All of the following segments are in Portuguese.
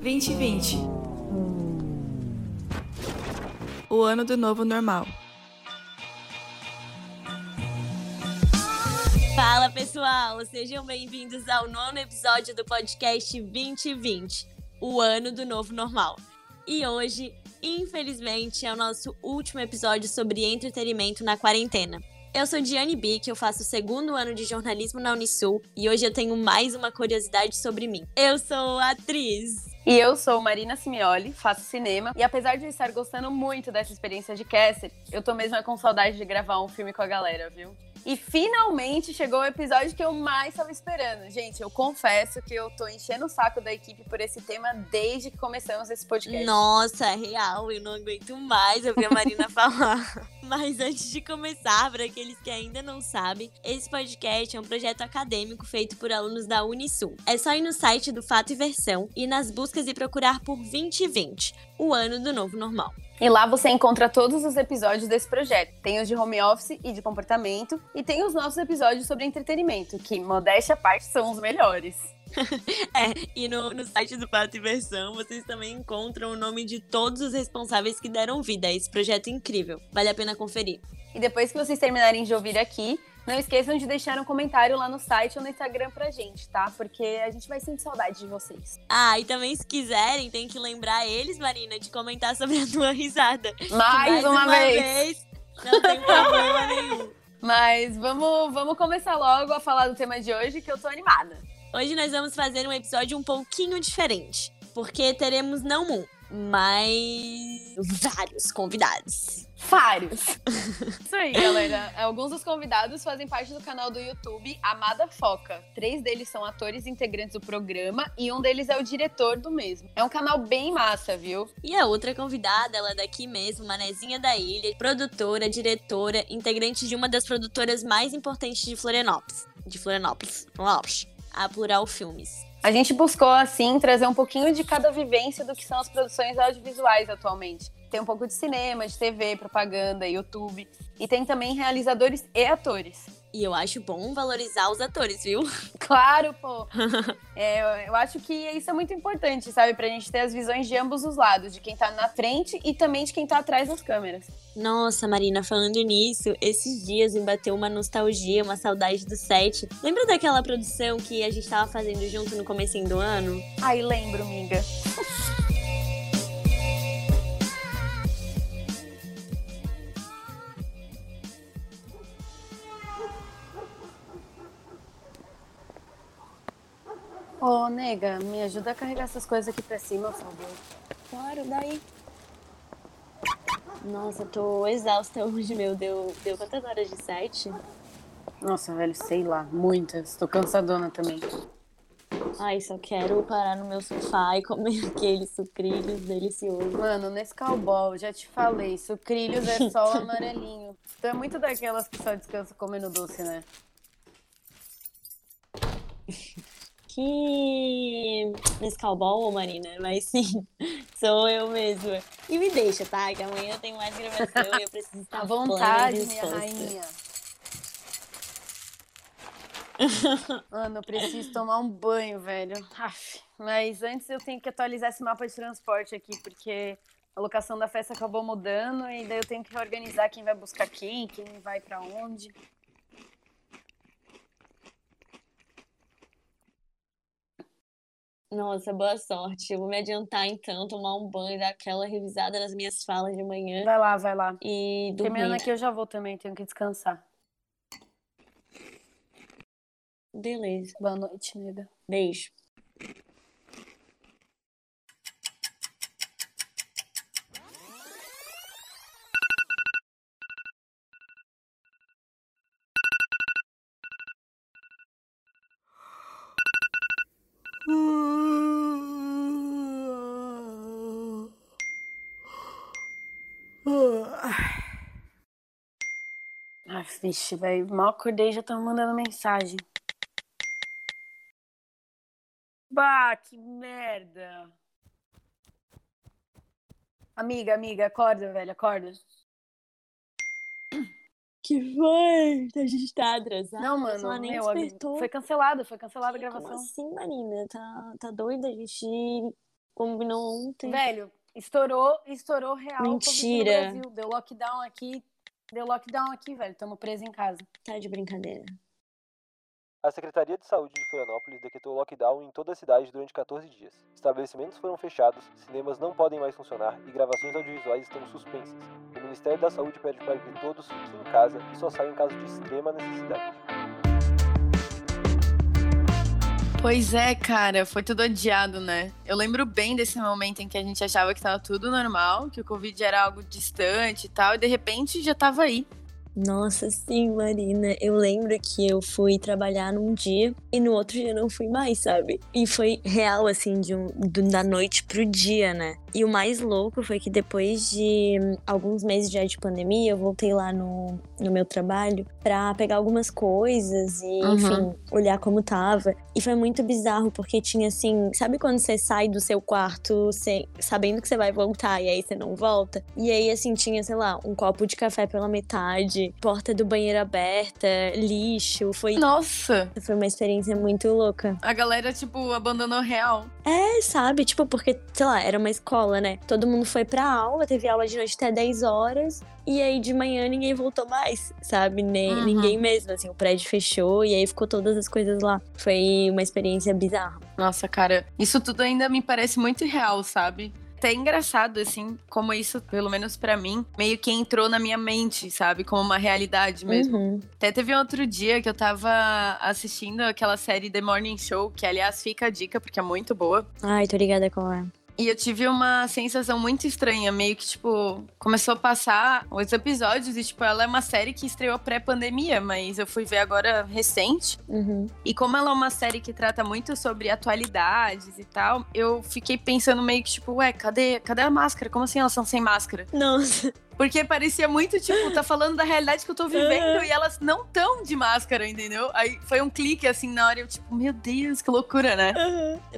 2020 O ano do novo normal. Fala pessoal, sejam bem-vindos ao nono episódio do podcast 2020, o ano do novo normal. E hoje, infelizmente, é o nosso último episódio sobre entretenimento na quarentena. Eu sou Diane Bick, eu faço o segundo ano de jornalismo na Unisul e hoje eu tenho mais uma curiosidade sobre mim. Eu sou atriz. E eu sou Marina Simioli, faço cinema, e apesar de eu estar gostando muito dessa experiência de caster, eu tô mesmo com saudade de gravar um filme com a galera, viu? E finalmente chegou o episódio que eu mais estava esperando. Gente, eu confesso que eu tô enchendo o saco da equipe por esse tema desde que começamos esse podcast. Nossa, é real, eu não aguento mais ouvir a Marina falar. Mas antes de começar, para aqueles que ainda não sabem, esse podcast é um projeto acadêmico feito por alunos da Unisul. É só ir no site do Fato e Versão e nas buscas e procurar por 2020, o ano do novo normal. E lá você encontra todos os episódios desse projeto. Tem os de home office e de comportamento, e tem os nossos episódios sobre entretenimento, que, modéstia à parte, são os melhores. é, e no, no site do Pato e Versão vocês também encontram o nome de todos os responsáveis que deram vida a esse projeto incrível. Vale a pena conferir. E depois que vocês terminarem de ouvir aqui, não esqueçam de deixar um comentário lá no site ou no Instagram pra gente, tá? Porque a gente vai sentir saudade de vocês. Ah, e também se quiserem, tem que lembrar eles, Marina, de comentar sobre a tua risada. Mais, mais uma, uma vez. vez. Não tem problema nenhum. Mas vamos, vamos começar logo a falar do tema de hoje, que eu tô animada. Hoje nós vamos fazer um episódio um pouquinho diferente, porque teremos não um, mas vários convidados. Vários. Isso aí, galera. Alguns dos convidados fazem parte do canal do YouTube Amada Foca. Três deles são atores integrantes do programa e um deles é o diretor do mesmo. É um canal bem massa, viu? E a outra convidada, ela é daqui mesmo, Manezinha da Ilha, produtora, diretora, integrante de uma das produtoras mais importantes de Florianópolis. De Florianópolis. Florianópolis. A Plural Filmes. A gente buscou, assim, trazer um pouquinho de cada vivência do que são as produções audiovisuais atualmente. Tem um pouco de cinema, de TV, propaganda, YouTube. E tem também realizadores e atores. E eu acho bom valorizar os atores, viu? Claro, pô. é, eu acho que isso é muito importante, sabe? Pra gente ter as visões de ambos os lados, de quem tá na frente e também de quem tá atrás das câmeras. Nossa, Marina, falando nisso, esses dias me bateu uma nostalgia, uma saudade do set. Lembra daquela produção que a gente tava fazendo junto no começo do ano? Ai, lembro, amiga. Ô, nega, me ajuda a carregar essas coisas aqui pra cima, por favor. Claro, daí. Nossa, tô exausta hoje, meu. Deu, deu quantas horas de site? Nossa, velho, sei lá, muitas. Tô cansadona também. Ai, só quero parar no meu sofá e comer aqueles sucrilhos deliciosos. Mano, nesse cowboy, já te falei, sucrilhos é só o amarelinho. Tu é muito daquelas que só descansa comendo doce, né? que Nescau Ball, Marina, mas sim, sou eu mesma. E me deixa, tá? Que amanhã tem mais gravação e eu preciso estar à vontade, minha rainha. Mano, eu preciso tomar um banho, velho. Aff, mas antes eu tenho que atualizar esse mapa de transporte aqui, porque a locação da festa acabou mudando e daí eu tenho que organizar quem vai buscar quem, quem vai para onde. Nossa, boa sorte. Eu vou me adiantar então, tomar um banho, dar aquela revisada nas minhas falas de manhã. Vai lá, vai lá. E dormir. Terminando aqui eu já vou também, tenho que descansar. Beleza. Boa noite, nega. Beijo. Ah, vixe, velho. Mal acordei já estão mandando mensagem. Bah, que merda. Amiga, amiga, acorda, velho, acorda. Que foi? A gente tá atrasado. Não, mano, nem meu, despertou. foi cancelado, foi cancelada a gravação. Como assim, Marina? Tá, tá doida? A gente combinou ontem. Velho, estourou, estourou real Mentira. no Brasil. Deu lockdown aqui, deu lockdown aqui, velho. Tamo preso em casa. Tá de brincadeira. A Secretaria de Saúde de Florianópolis decretou lockdown em toda a cidade durante 14 dias. Estabelecimentos foram fechados, cinemas não podem mais funcionar e gravações audiovisuais estão suspensas. O Ministério da Saúde pede para que todos fiquem em casa e só saiam em caso de extrema necessidade. Pois é, cara, foi tudo adiado, né? Eu lembro bem desse momento em que a gente achava que tava tudo normal, que o Covid era algo distante e tal, e de repente já tava aí. Nossa, sim, Marina. Eu lembro que eu fui trabalhar num dia e no outro dia não fui mais, sabe? E foi real, assim, de um, do- da noite pro dia, né? E o mais louco foi que depois de alguns meses já de pandemia, eu voltei lá no, no meu trabalho pra pegar algumas coisas e, Uhum. enfim, olhar como tava. E foi muito bizarro, porque tinha assim, sabe quando você sai do seu quarto sem, sabendo que você vai voltar e aí você não volta? E aí, assim, tinha, sei lá, um copo de café pela metade, porta do banheiro aberta, lixo. Foi, Nossa! foi uma experiência muito louca. A galera, tipo, abandonou real. É, sabe? Tipo, porque, sei lá, era uma escola, né? Todo mundo foi pra aula, teve aula de noite até 10 horas. E aí de manhã ninguém voltou mais, sabe? Nem, Uhum. Ninguém mesmo, assim. O prédio fechou e aí ficou todas as coisas lá. Foi uma experiência bizarra. Nossa, cara, isso tudo ainda me parece muito real, sabe? Até engraçado, assim, como isso, pelo menos pra mim, meio que entrou na minha mente, sabe? Como uma realidade mesmo. Uhum. Até teve um outro dia que eu tava assistindo aquela série The Morning Show, que aliás fica a dica porque é muito boa. Ai, tô ligada com ela. E eu tive uma sensação muito estranha, meio que, tipo, começou a passar os episódios e, tipo, ela é uma série que estreou pré-pandemia, mas eu fui ver agora recente. Uhum. E como ela é uma série que trata muito sobre atualidades e tal, eu fiquei pensando meio que, tipo, ué, cadê, cadê a máscara? Como assim elas são sem máscara? Nossa. Porque parecia muito, tipo, tá falando da realidade que eu tô vivendo e elas não tão de máscara, entendeu? Aí foi um clique, assim, na hora, eu, tipo, meu Deus, que loucura, né?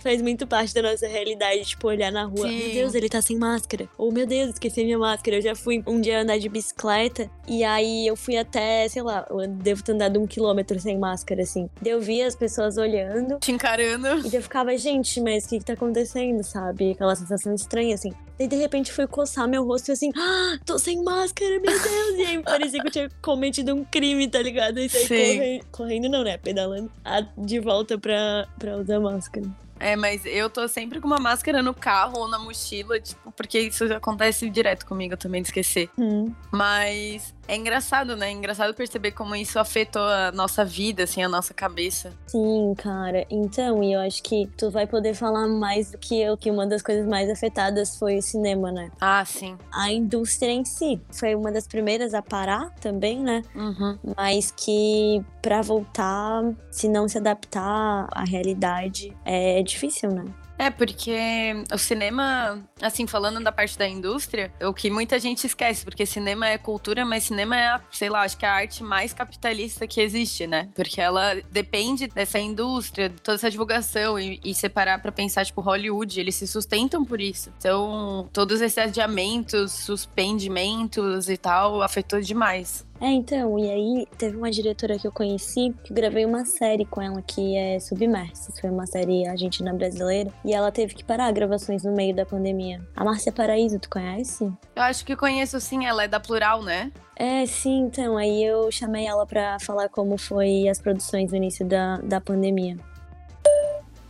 Faz muito parte da nossa realidade, tipo, olhar na rua. Sim. Meu Deus, ele tá sem máscara. Ou, meu Deus, esqueci minha máscara. Eu já fui um dia andar de bicicleta e aí eu fui até, sei lá, eu devo ter andado um quilômetro sem máscara, assim. Daí eu vi as pessoas olhando Te encarando. e eu ficava, gente, mas o que que tá acontecendo, sabe? Aquela sensação estranha, assim. Daí, de repente, fui coçar meu rosto e assim, ah, tô sem máscara, meu Deus! E aí parecia que eu tinha cometido um crime, tá ligado? E saí correndo, correndo não, né? Pedalando a- de volta pra, pra usar máscara. É, mas eu tô sempre com uma máscara no carro ou na mochila, tipo, porque isso acontece direto comigo também de esquecer. Hum. Mas é engraçado, né? É engraçado perceber como isso afetou a nossa vida, assim, a nossa cabeça. Sim, cara. Então, e eu acho que tu vai poder falar mais do que eu, que uma das coisas mais afetadas foi o cinema, né? Ah, sim. A indústria em si foi uma das primeiras a parar também, né? Uhum. Mas que pra voltar, se não se adaptar à realidade, é difícil, né? É, porque o cinema, assim, falando da parte da indústria, o que muita gente esquece, porque cinema é cultura, mas cinema é, sei lá, acho que é a arte mais capitalista que existe, né? Porque ela depende dessa indústria, toda essa divulgação, e, e separar pra pensar, tipo, Hollywood, eles se sustentam por isso. Então, todos esses adiamentos, suspendimentos e tal, afetou demais. É, então, e aí teve uma diretora que eu conheci, que eu gravei uma série com ela, que é Submersos. Foi uma série argentina brasileira. E ela teve que parar gravações no meio da pandemia. A Márcia Paraíso, tu conhece? Eu acho que conheço sim, ela é da Plural, né? É, sim, então. Aí eu chamei ela pra falar como foi as produções no início da, da pandemia.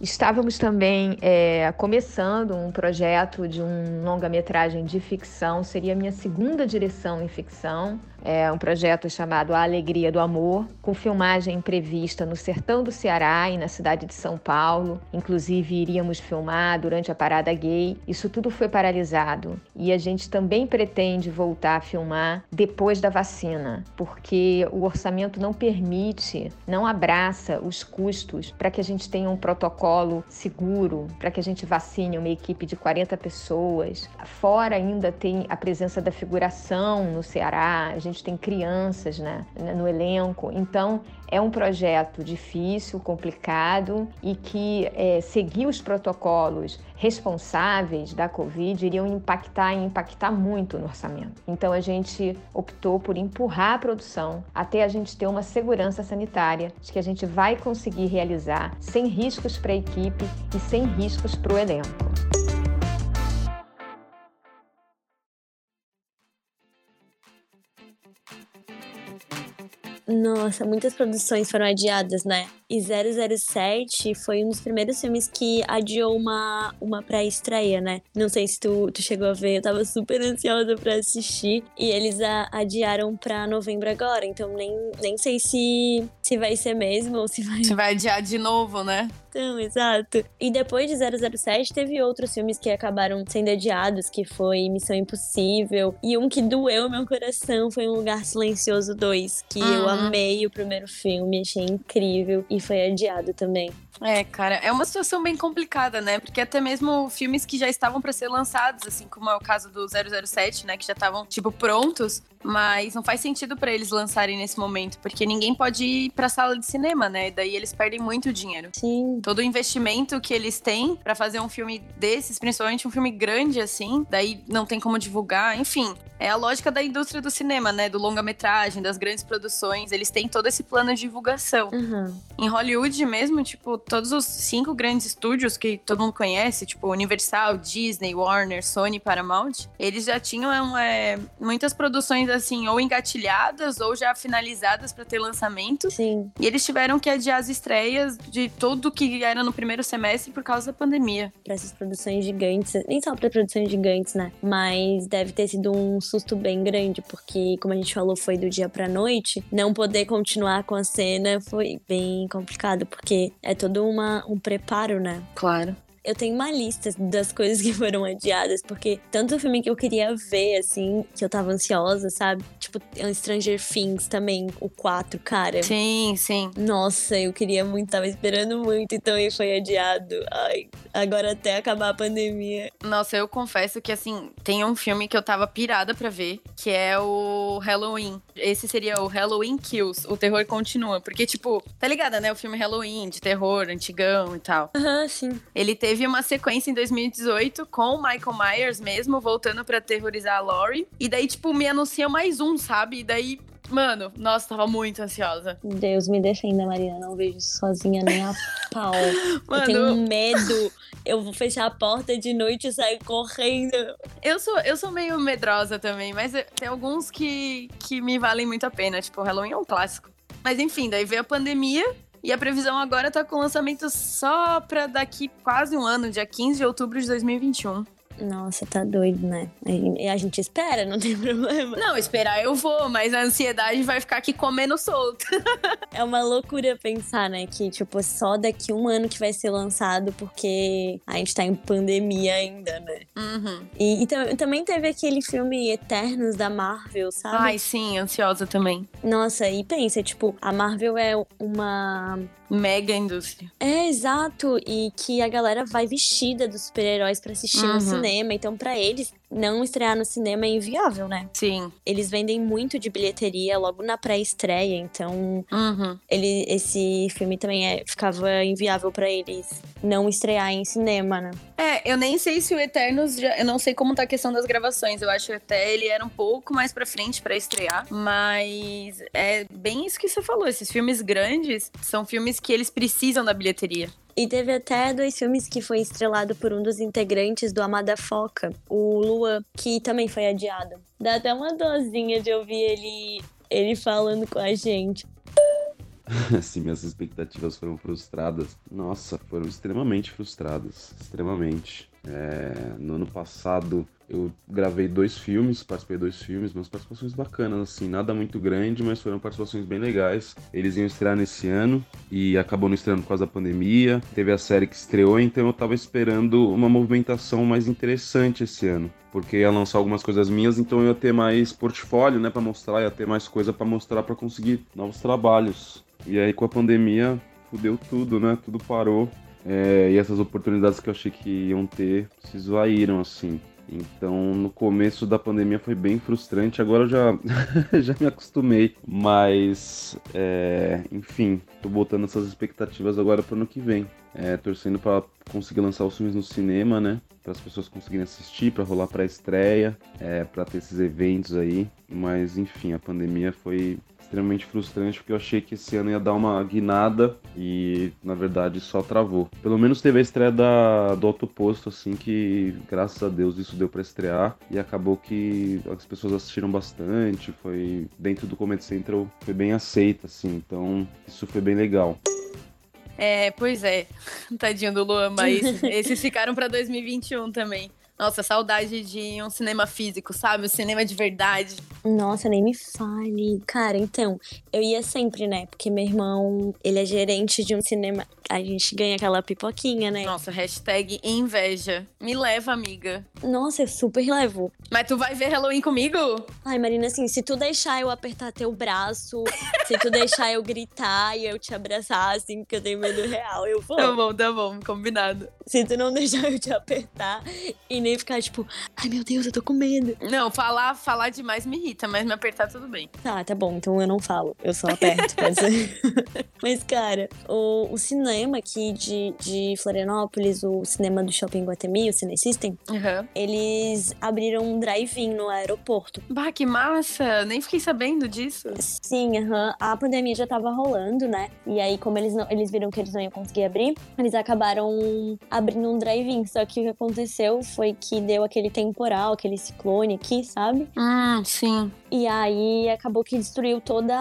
Estávamos também é, começando um projeto de um longa-metragem de ficção, seria a minha segunda direção em ficção. É um projeto chamado A Alegria do Amor, com filmagem prevista no sertão do Ceará e na cidade de São Paulo. Inclusive, iríamos filmar durante a parada gay. Isso tudo foi paralisado. E a gente também pretende voltar a filmar depois da vacina, porque o orçamento não permite, não abraça os custos para que a gente tenha um protocolo seguro, para que a gente vacine uma equipe de 40 pessoas. Fora ainda tem a presença da figuração no Ceará, a gente tem crianças né, no elenco. Então, é um projeto difícil, complicado e que é, seguir os protocolos responsáveis da Covid iriam impactar e impactar muito no orçamento. Então a gente optou por empurrar a produção até a gente ter uma segurança sanitária de que a gente vai conseguir realizar sem riscos para a equipe e sem riscos para o elenco. Nossa, muitas produções foram adiadas, né? E 007 foi um dos primeiros filmes que adiou uma, uma pré-estreia, né? Não sei se tu, tu chegou a ver, eu tava super ansiosa pra assistir. E eles a, adiaram pra novembro agora, então nem, nem sei se, se vai ser mesmo ou se vai. Se vai adiar de novo, né? Então, exato. E depois de 007, teve outros filmes que acabaram sendo adiados, que foi Missão Impossível. E um que doeu meu coração foi Um Lugar Silencioso 2, que uhum. eu amei o primeiro filme, achei incrível. E foi adiado também. É, cara, é uma situação bem complicada, né? Porque até mesmo filmes que já estavam para ser lançados, assim como é o caso do 007, né, que já estavam tipo prontos, mas não faz sentido para eles lançarem nesse momento, porque ninguém pode ir para sala de cinema, né? Daí eles perdem muito dinheiro. Sim. Todo o investimento que eles têm para fazer um filme desses, principalmente um filme grande assim, daí não tem como divulgar, enfim. É a lógica da indústria do cinema, né? Do longa-metragem, das grandes produções. Eles têm todo esse plano de divulgação. Uhum. Em Hollywood mesmo, tipo, todos os cinco grandes estúdios que todo mundo conhece, tipo Universal, Disney, Warner, Sony, Paramount, eles já tinham é, muitas produções assim, ou engatilhadas ou já finalizadas para ter lançamento. Sim. E eles tiveram que adiar as estreias de tudo que era no primeiro semestre por causa da pandemia. Para essas produções gigantes, nem só para produções gigantes, né? Mas deve ter sido um susto bem grande, porque, como a gente falou, foi do dia pra noite. Não poder continuar com a cena foi bem complicado, porque é todo uma, um preparo, né? Claro eu tenho uma lista das coisas que foram adiadas, porque tanto o filme que eu queria ver, assim, que eu tava ansiosa, sabe? Tipo, Stranger Things também, o 4, cara. Sim, sim. Nossa, eu queria muito, tava esperando muito, então ele foi adiado. Ai, agora até acabar a pandemia. Nossa, eu confesso que, assim, tem um filme que eu tava pirada pra ver, que é o Halloween. Esse seria o Halloween Kills, o terror continua. Porque, tipo, tá ligada, né? O filme Halloween, de terror, antigão e tal. Aham, uhum, sim. Ele teve teve uma sequência em 2018 com o Michael Myers mesmo, voltando para terrorizar a Laurie. E daí, tipo, me anuncia mais um, sabe? E daí, Mano, nossa, tava muito ansiosa. Deus me defenda, Marina. Não vejo sozinha nem a pau. Mano, eu tenho medo. Eu vou fechar a porta de noite e sair correndo. Eu sou, eu sou meio medrosa também, mas tem alguns que, que me valem muito a pena. Tipo, o Halloween é um clássico. Mas enfim, daí veio a pandemia e a previsão agora tá com lançamento só pra daqui quase um ano, dia 15 de outubro de 2021. Nossa, tá doido, né? E a gente espera, não tem problema. Não, esperar eu vou, mas a ansiedade vai ficar aqui comendo solto. é uma loucura pensar, né? Que, tipo, só daqui um ano que vai ser lançado, porque a gente tá em pandemia ainda, né? Uhum. E, e também teve aquele filme Eternos da Marvel, sabe? Ai, sim, ansiosa também. Nossa, e pensa, tipo, a Marvel é uma mega indústria. É, exato. E que a galera vai vestida dos super-heróis para assistir uhum. no cinema. Então, para eles, não estrear no cinema é inviável, né? Sim. Eles vendem muito de bilheteria logo na pré-estreia, então uhum. ele, esse filme também é, ficava inviável para eles não estrear em cinema, né? É, eu nem sei se o Eternos já, eu não sei como tá a questão das gravações. Eu acho que até ele era um pouco mais para frente para estrear, mas é bem isso que você falou. Esses filmes grandes são filmes que eles precisam da bilheteria. E teve até dois filmes que foi estrelado por um dos integrantes do Amada Foca, o Lua, que também foi adiado. Dá até uma dozinha de ouvir ele, ele falando com a gente. Se minhas expectativas foram frustradas, nossa, foram extremamente frustradas. Extremamente. É, no ano passado eu gravei dois filmes, participei de dois filmes, umas participações bacanas, assim, nada muito grande, mas foram participações bem legais. Eles iam estrear nesse ano e acabou não estreando por causa da pandemia. Teve a série que estreou, então eu tava esperando uma movimentação mais interessante esse ano. Porque ia lançar algumas coisas minhas, então eu ia ter mais portfólio, né, para mostrar, ia ter mais coisa para mostrar para conseguir novos trabalhos. E aí com a pandemia, fudeu tudo, né? Tudo parou. É, e essas oportunidades que eu achei que iam ter se esvaíram, assim. Então, no começo da pandemia foi bem frustrante, agora eu já, já me acostumei. Mas, é, enfim, tô botando essas expectativas agora pro ano que vem. É, torcendo para conseguir lançar os filmes no cinema, né? Para as pessoas conseguirem assistir, para rolar para estreia, é, para ter esses eventos aí. Mas, enfim, a pandemia foi extremamente frustrante, porque eu achei que esse ano ia dar uma guinada e, na verdade, só travou. Pelo menos teve a estreia da, do Autoposto, assim, que, graças a Deus, isso deu para estrear e acabou que as pessoas assistiram bastante, foi dentro do Comedy Central, foi bem aceita, assim, então isso foi bem legal. É, pois é. Tadinho do Luan, mas esses ficaram para 2021 também. Nossa, saudade de um cinema físico, sabe? Um cinema de verdade. Nossa, nem me fale. Cara, então, eu ia sempre, né? Porque meu irmão, ele é gerente de um cinema. A gente ganha aquela pipoquinha, né? Nossa, hashtag inveja. Me leva, amiga. Nossa, eu super levo. Mas tu vai ver Halloween comigo? Ai, Marina, assim, se tu deixar eu apertar teu braço, se tu deixar eu gritar e eu te abraçar, assim, que eu tenho medo real, eu vou. Tá bom, tá bom, combinado. Se tu não deixar eu te apertar e nem ficar tipo, ai meu Deus, eu tô com medo. Não, falar, falar demais me irrita, mas me apertar tudo bem. Tá, tá bom, então eu não falo, eu só aperto, ser. mas, cara, o, o cinema aqui de, de Florianópolis, o cinema do Shopping Guatemi, o Cine System, uhum. eles abriram um drive-in no aeroporto. Bah, que massa! Nem fiquei sabendo disso. Sim, uhum. a pandemia já tava rolando, né? E aí, como eles, não, eles viram que eles não iam conseguir abrir, eles acabaram abrindo um drive-in. Só que o que aconteceu foi que deu aquele temporal, aquele ciclone aqui, sabe? Hum, sim. E aí acabou que destruiu toda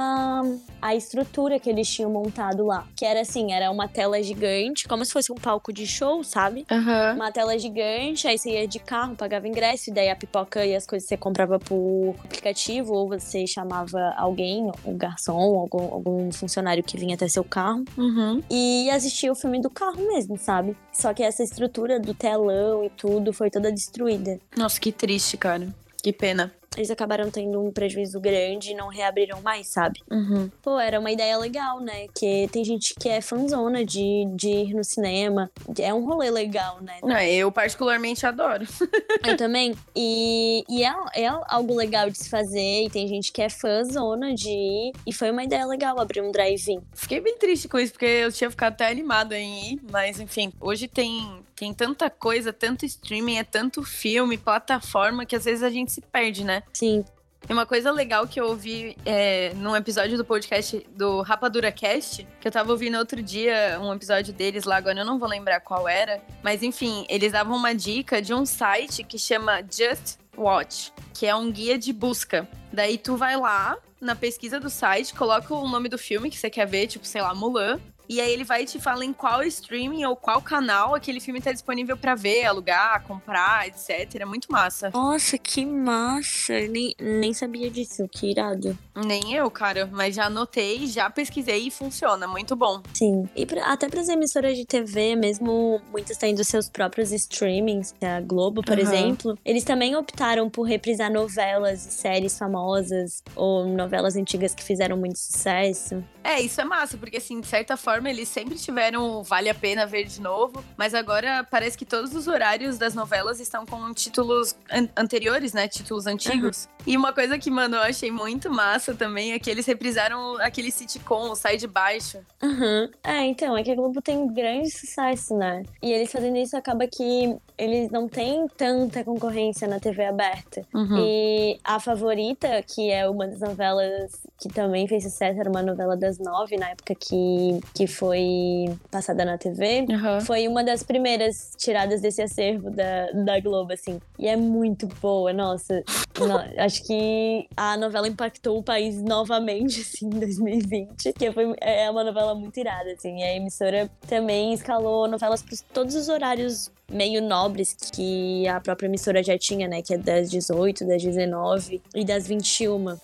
a estrutura que eles tinham montado lá. Que era assim, era uma tela gigante, como se fosse um palco de show, sabe? Uhum. Uma tela gigante, aí você ia de carro, pagava ingresso, e daí a pipoca e as coisas você comprava por aplicativo, ou você chamava alguém, um garçom, algum, algum funcionário que vinha até seu carro. Uhum. E assistia o filme do carro mesmo, sabe? Só que essa estrutura do telão e tudo foi toda destruída. Nossa, que triste, cara. Que pena eles acabaram tendo um prejuízo grande e não reabriram mais, sabe? Uhum. Pô, era uma ideia legal, né? Que tem gente que é fanzona de, de ir no cinema. É um rolê legal, né? É, eu particularmente adoro. eu também. E, e é, é algo legal de se fazer. E tem gente que é fãzona de ir. E foi uma ideia legal abrir um drive-in. Fiquei bem triste com isso, porque eu tinha ficado até animado em ir. Mas, enfim, hoje tem tem tanta coisa, tanto streaming, é tanto filme, plataforma, que às vezes a gente se perde, né? Sim. E uma coisa legal que eu ouvi é, num episódio do podcast do Rapadura Cast, que eu tava ouvindo outro dia, um episódio deles lá, agora eu não vou lembrar qual era, mas enfim, eles davam uma dica de um site que chama Just Watch, que é um guia de busca. Daí tu vai lá na pesquisa do site, coloca o nome do filme que você quer ver, tipo, sei lá, Mulan, e aí ele vai te falar em qual streaming ou qual canal aquele filme tá disponível para ver, alugar, comprar, etc. É muito massa. Nossa, que massa! Nem, nem sabia disso, que irado. Nem eu, cara, mas já anotei, já pesquisei e funciona, muito bom. Sim, e pra, até para as emissoras de TV, mesmo muitas tendo seus próprios streamings, a Globo, por uhum. exemplo, eles também optaram por reprisar novelas e séries famosas ou novelas antigas que fizeram muito sucesso. É, isso é massa, porque assim, de certa forma eles sempre tiveram vale a pena ver de novo, mas agora parece que todos os horários das novelas estão com títulos an anteriores, né? Títulos antigos. Uhum. E uma coisa que, mano, eu achei muito massa também é que eles reprisaram aquele sitcom, o Sai de Baixo. Uhum. É, então, é que a Globo tem grande sucesso, né? E eles fazendo isso acaba que eles não têm tanta concorrência na TV aberta. Uhum. E a favorita, que é uma das novelas que também fez sucesso, era uma novela das nove, na época que, que foi passada na TV, uhum. foi uma das primeiras tiradas desse acervo da, da Globo, assim. E é muito boa, nossa. no, acho que a novela impactou o país novamente, assim, em 2020. Que foi, é uma novela muito irada, assim. E a emissora também escalou novelas para todos os horários meio nobres que a própria emissora já tinha, né? Que é das 18, das 19 e das 21. Uhum.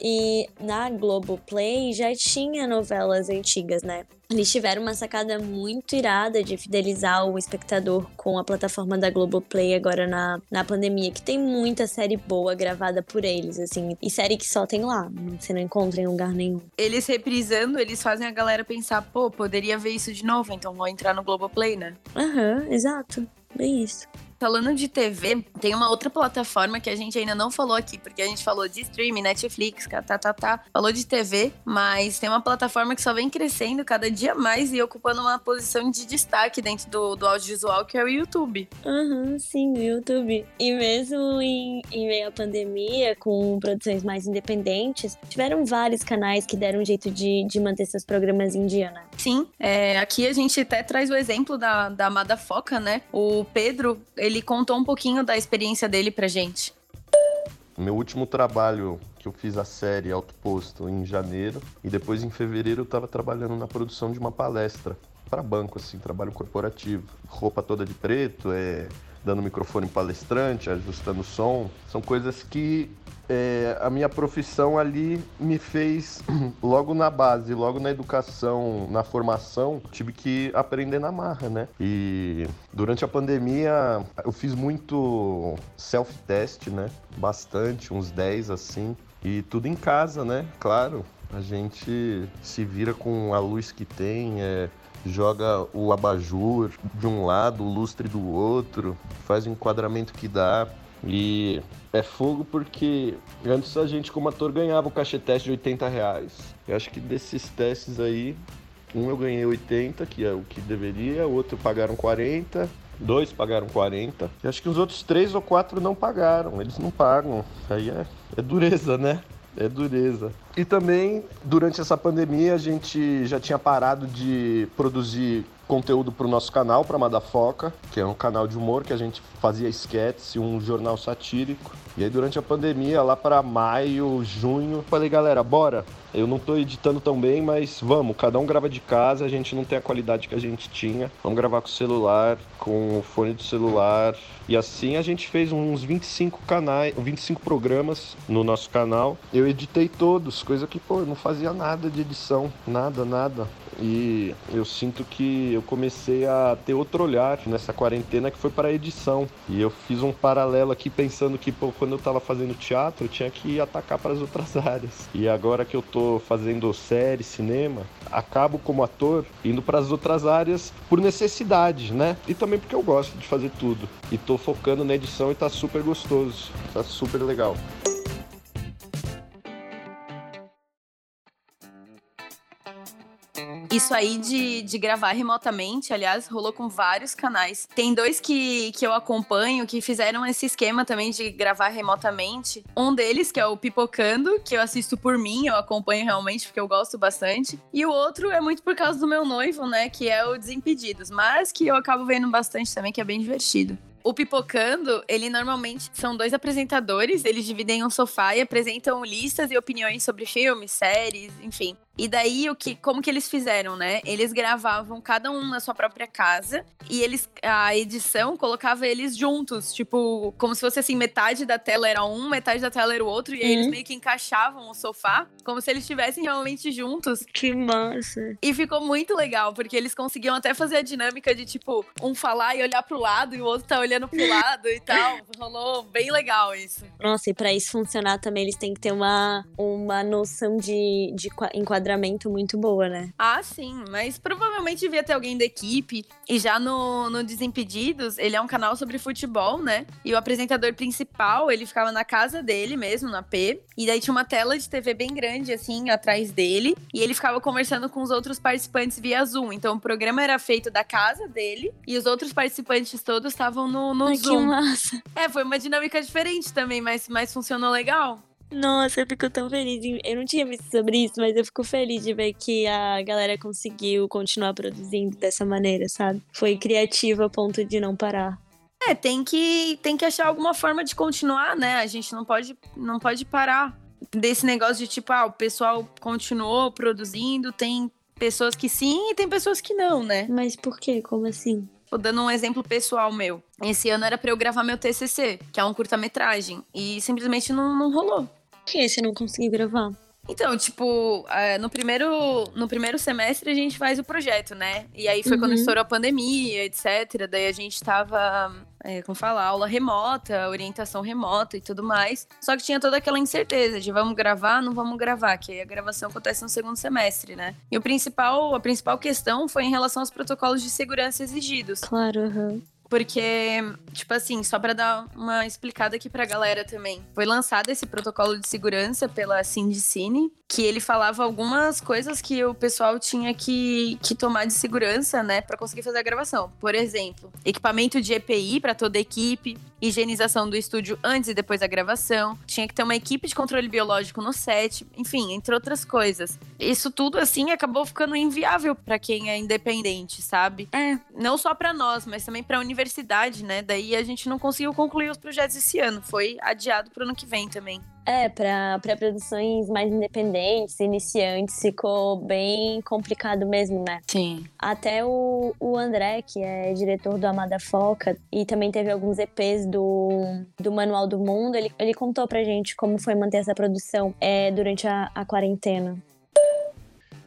E na Globoplay já tinha novelas antigas, né? Eles tiveram uma sacada muito irada de fidelizar o espectador com a plataforma da Globoplay agora na, na pandemia, que tem muita série boa gravada por eles, assim, e série que só tem lá, você não encontra em lugar nenhum. Eles reprisando, eles fazem a galera pensar, pô, poderia ver isso de novo, então vou entrar no Globoplay, né? Aham, uhum, exato. Bem isso. Falando de TV, tem uma outra plataforma que a gente ainda não falou aqui, porque a gente falou de streaming, Netflix, tá, tá, tá, falou de TV, mas tem uma plataforma que só vem crescendo cada dia mais e ocupando uma posição de destaque dentro do, do audiovisual, que é o YouTube. Uhum, sim, o YouTube. E mesmo em, em meio à pandemia, com produções mais independentes, tiveram vários canais que deram um jeito de, de manter seus programas em dia, né? Sim, é, aqui a gente até traz o exemplo da, da Amada Foca, né? O Pedro, ele contou um pouquinho da experiência dele pra gente. Meu último trabalho que eu fiz a série Alto Posto em janeiro e depois em fevereiro eu estava trabalhando na produção de uma palestra para banco, assim, trabalho corporativo. Roupa toda de preto, é, dando microfone palestrante, ajustando o som. São coisas que é, a minha profissão ali me fez logo na base, logo na educação, na formação, tive que aprender na marra, né? E durante a pandemia eu fiz muito self-test, né? Bastante, uns 10 assim. E tudo em casa, né? Claro, a gente se vira com a luz que tem, é, joga o abajur de um lado, o lustre do outro, faz o enquadramento que dá. E é fogo porque antes a gente, como ator, ganhava o cachê teste de 80 reais. Eu acho que desses testes aí, um eu ganhei 80, que é o que deveria, outro pagaram 40, dois pagaram 40. E acho que os outros três ou quatro não pagaram, eles não pagam. Aí é, é dureza, né? É dureza. E também, durante essa pandemia, a gente já tinha parado de produzir conteúdo para o nosso canal, para Madafoca, que é um canal de humor que a gente fazia sketches um jornal satírico. E aí durante a pandemia, lá para maio, junho, falei, galera, bora. Eu não estou editando tão bem, mas vamos, cada um grava de casa, a gente não tem a qualidade que a gente tinha. Vamos gravar com o celular, com o fone do celular. E assim a gente fez uns 25 canais, 25 programas no nosso canal. Eu editei todos, coisa que, pô, eu não fazia nada de edição, nada, nada. E eu sinto que eu comecei a ter outro olhar nessa quarentena que foi para a edição. E eu fiz um paralelo aqui pensando que, pô, quando eu estava fazendo teatro, eu tinha que atacar para as outras áreas. E agora que eu tô fazendo série, cinema, acabo como ator indo para as outras áreas por necessidade, né? E também porque eu gosto de fazer tudo. E tô focando na edição e tá super gostoso. Tá super legal. Isso aí de, de gravar remotamente, aliás, rolou com vários canais. Tem dois que, que eu acompanho que fizeram esse esquema também de gravar remotamente. Um deles, que é o Pipocando, que eu assisto por mim, eu acompanho realmente porque eu gosto bastante. E o outro é muito por causa do meu noivo, né, que é o Desimpedidos, mas que eu acabo vendo bastante também, que é bem divertido. O Pipocando, ele normalmente são dois apresentadores, eles dividem um sofá e apresentam listas e opiniões sobre filmes, séries, enfim. E daí, o que, como que eles fizeram, né? Eles gravavam cada um na sua própria casa e eles a edição colocava eles juntos, tipo, como se fosse assim, metade da tela era um, metade da tela era o outro, e aí eles uhum. meio que encaixavam o sofá, como se eles estivessem realmente juntos. Que massa. E ficou muito legal, porque eles conseguiam até fazer a dinâmica de, tipo, um falar e olhar pro lado e o outro tá olhando pro lado e tal. Rolou bem legal isso. Nossa, e pra isso funcionar também, eles têm que ter uma, uma noção de, de enquadramento enquadramento muito boa, né? Ah, sim, mas provavelmente devia ter alguém da equipe. E já no, no Desimpedidos, ele é um canal sobre futebol, né? E o apresentador principal, ele ficava na casa dele mesmo, na P. E daí tinha uma tela de TV bem grande, assim, atrás dele. E ele ficava conversando com os outros participantes via Zoom. Então o programa era feito da casa dele e os outros participantes todos estavam no, no Ai, Zoom. Que massa. É, foi uma dinâmica diferente também, mas, mas funcionou legal. Nossa, eu fico tão feliz. Eu não tinha visto sobre isso, mas eu fico feliz de ver que a galera conseguiu continuar produzindo dessa maneira, sabe? Foi criativa a ponto de não parar. É, tem que, tem que achar alguma forma de continuar, né? A gente não pode, não pode parar desse negócio de tipo, ah, o pessoal continuou produzindo, tem pessoas que sim e tem pessoas que não, né? Mas por quê? Como assim? Tô dando um exemplo pessoal meu. Esse ano era para eu gravar meu TCC, que é um curta-metragem, e simplesmente não, não rolou. Por que você não conseguiu gravar? Então, tipo, é, no, primeiro, no primeiro semestre a gente faz o projeto, né? E aí foi uhum. quando estourou a pandemia, etc. Daí a gente tava, é, como falar, aula remota, orientação remota e tudo mais. Só que tinha toda aquela incerteza de vamos gravar, não vamos gravar, que aí a gravação acontece no segundo semestre, né? E o principal, a principal questão foi em relação aos protocolos de segurança exigidos. Claro, uhum. Porque, tipo assim, só para dar uma explicada aqui pra galera também. Foi lançado esse protocolo de segurança pela Cindicine, que ele falava algumas coisas que o pessoal tinha que, que tomar de segurança, né, para conseguir fazer a gravação. Por exemplo, equipamento de EPI para toda a equipe, higienização do estúdio antes e depois da gravação, tinha que ter uma equipe de controle biológico no set, enfim, entre outras coisas. Isso tudo assim acabou ficando inviável para quem é independente, sabe? É, não só para nós, mas também para a universidade, né? Daí a gente não conseguiu concluir os projetos esse ano, foi adiado para o ano que vem também. É, para produções mais independentes, iniciantes, ficou bem complicado mesmo, né? Sim. Até o, o André, que é diretor do Amada Foca, e também teve alguns EPs do, do Manual do Mundo, ele, ele contou pra gente como foi manter essa produção é, durante a, a quarentena.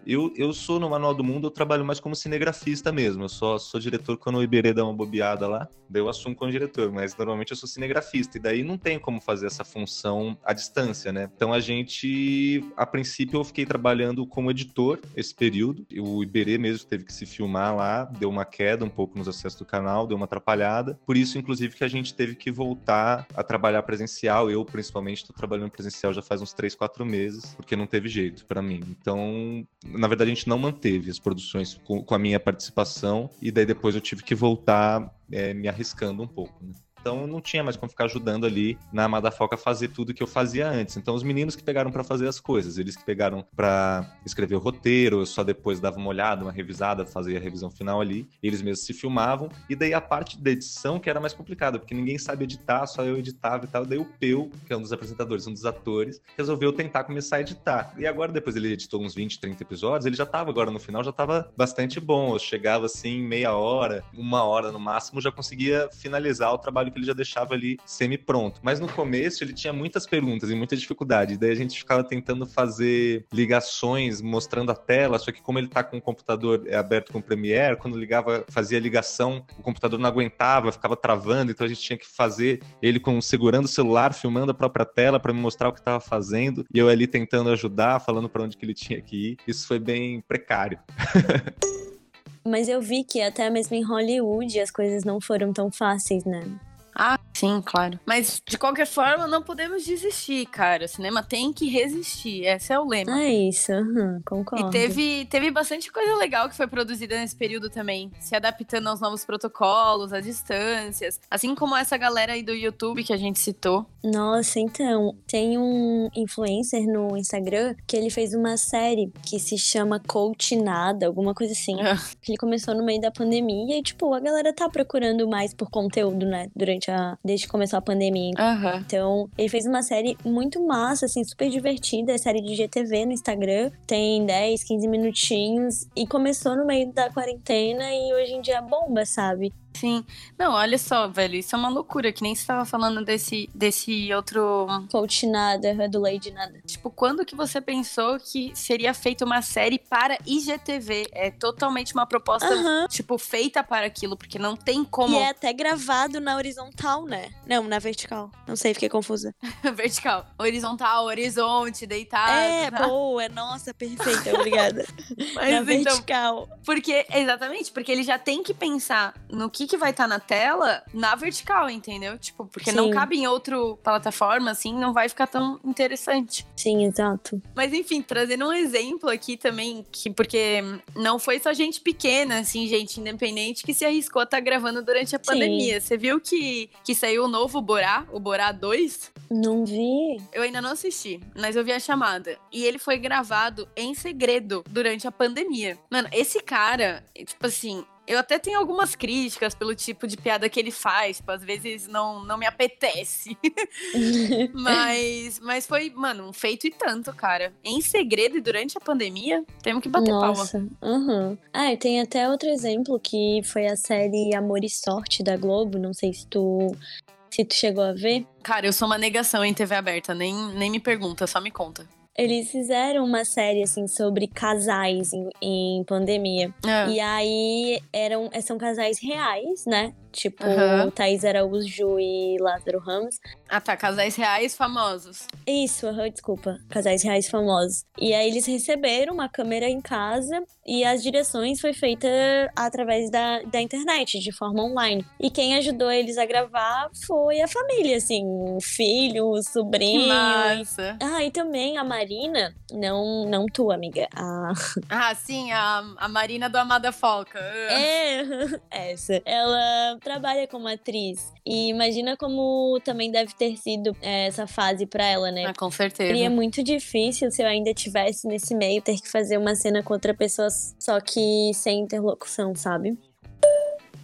Eu, eu sou no Manual do Mundo, eu trabalho mais como cinegrafista mesmo. Eu só sou diretor quando o Iberê dá uma bobeada lá, daí eu assumo como diretor, mas normalmente eu sou cinegrafista, e daí não tem como fazer essa função à distância, né? Então a gente, a princípio, eu fiquei trabalhando como editor esse período. O Iberê mesmo teve que se filmar lá, deu uma queda um pouco nos acessos do canal, deu uma atrapalhada. Por isso, inclusive, que a gente teve que voltar a trabalhar presencial. Eu, principalmente, estou trabalhando presencial já faz uns 3, 4 meses, porque não teve jeito para mim. Então, na verdade, a gente não manteve as produções com, com a minha participação, e daí depois eu tive que voltar é, me arriscando um pouco. Né? Então não tinha mais como ficar ajudando ali na Madafoca a fazer tudo que eu fazia antes. Então os meninos que pegaram para fazer as coisas, eles que pegaram para escrever o roteiro, eu só depois dava uma olhada, uma revisada, fazia a revisão final ali, eles mesmos se filmavam. E daí a parte da edição que era mais complicada, porque ninguém sabe editar, só eu editava e tal. Daí o Peu, que é um dos apresentadores, um dos atores, resolveu tentar começar a editar. E agora depois ele editou uns 20, 30 episódios, ele já tava agora no final, já tava bastante bom. Eu chegava assim meia hora, uma hora no máximo, já conseguia finalizar o trabalho que ele já deixava ali semi-pronto. Mas no começo ele tinha muitas perguntas e muita dificuldade. Daí a gente ficava tentando fazer ligações, mostrando a tela, só que como ele tá com o computador é aberto com o Premiere, quando ligava, fazia ligação, o computador não aguentava, ficava travando, então a gente tinha que fazer ele com segurando o celular, filmando a própria tela para me mostrar o que estava fazendo, e eu ali tentando ajudar, falando para onde que ele tinha que ir. Isso foi bem precário. Mas eu vi que até mesmo em Hollywood as coisas não foram tão fáceis, né? Ah, sim, claro. Mas de qualquer forma, não podemos desistir, cara. O cinema tem que resistir. Esse é o lema. É isso, uhum, concordo. E teve, teve bastante coisa legal que foi produzida nesse período também, se adaptando aos novos protocolos, às distâncias. Assim como essa galera aí do YouTube que a gente citou. Nossa, então, tem um influencer no Instagram que ele fez uma série que se chama Coach Nada, alguma coisa assim. É. Ele começou no meio da pandemia e, tipo, a galera tá procurando mais por conteúdo, né? Durante a. Desde que começou a pandemia. Aham. Então, ele fez uma série muito massa, assim, super divertida. É série de GTV no Instagram. Tem 10, 15 minutinhos. E começou no meio da quarentena e hoje em dia bomba, sabe? Sim. Não, olha só, velho, isso é uma loucura, que nem você tava falando desse, desse outro. Coach nada, é do Lady nada. Tipo, quando que você pensou que seria feita uma série para IGTV? É totalmente uma proposta, tipo, feita para aquilo, porque não tem como. E é até gravado na horizontal, né? Não, na vertical. Não sei, fiquei confusa. vertical. Horizontal, horizonte, deitado. é, tá? boa, nossa, perfeita, obrigada. Mas na então, vertical. Porque, exatamente, porque ele já tem que pensar no que, que vai estar na tela na vertical, entendeu? Tipo, porque não Sim. cabe em outra plataforma, assim, não vai ficar tão interessante. Sim, exato. Mas enfim, trazendo um exemplo aqui também, que porque não foi só gente pequena, assim, gente independente que se arriscou a estar gravando durante a Sim. pandemia. Você viu que, que saiu o novo Borá, o Borá 2? Não vi. Eu ainda não assisti, mas eu vi a chamada. E ele foi gravado em segredo durante a pandemia. Mano, esse cara, tipo assim. Eu até tenho algumas críticas pelo tipo de piada que ele faz, tipo, às vezes não, não me apetece. mas, mas foi, mano, um feito e tanto, cara. Em segredo e durante a pandemia, temos que bater palma. Nossa, uhum. Ah, e tem até outro exemplo que foi a série Amor e Sorte da Globo. Não sei se tu, se tu chegou a ver. Cara, eu sou uma negação em TV aberta, nem, nem me pergunta, só me conta. Eles fizeram uma série, assim, sobre casais em, em pandemia. É. E aí eram, são casais reais, né? Tipo, uhum. Thaís Araújo e Lázaro Ramos. Ah, tá. Casais reais famosos. Isso, uhum, desculpa. Casais reais famosos. E aí eles receberam uma câmera em casa e as direções foi feita através da, da internet, de forma online. E quem ajudou eles a gravar foi a família, assim, o filho, o sobrinho. Nossa. Ah, e também a Marina, não, não tu, amiga. A... Ah, sim, a, a Marina do Amada Foca. É, essa. Ela trabalha como atriz. E imagina como também deve ter sido é, essa fase para ela, né? Ah, com certeza. Seria muito difícil se eu ainda tivesse nesse meio ter que fazer uma cena com outra pessoa, só que sem interlocução, sabe?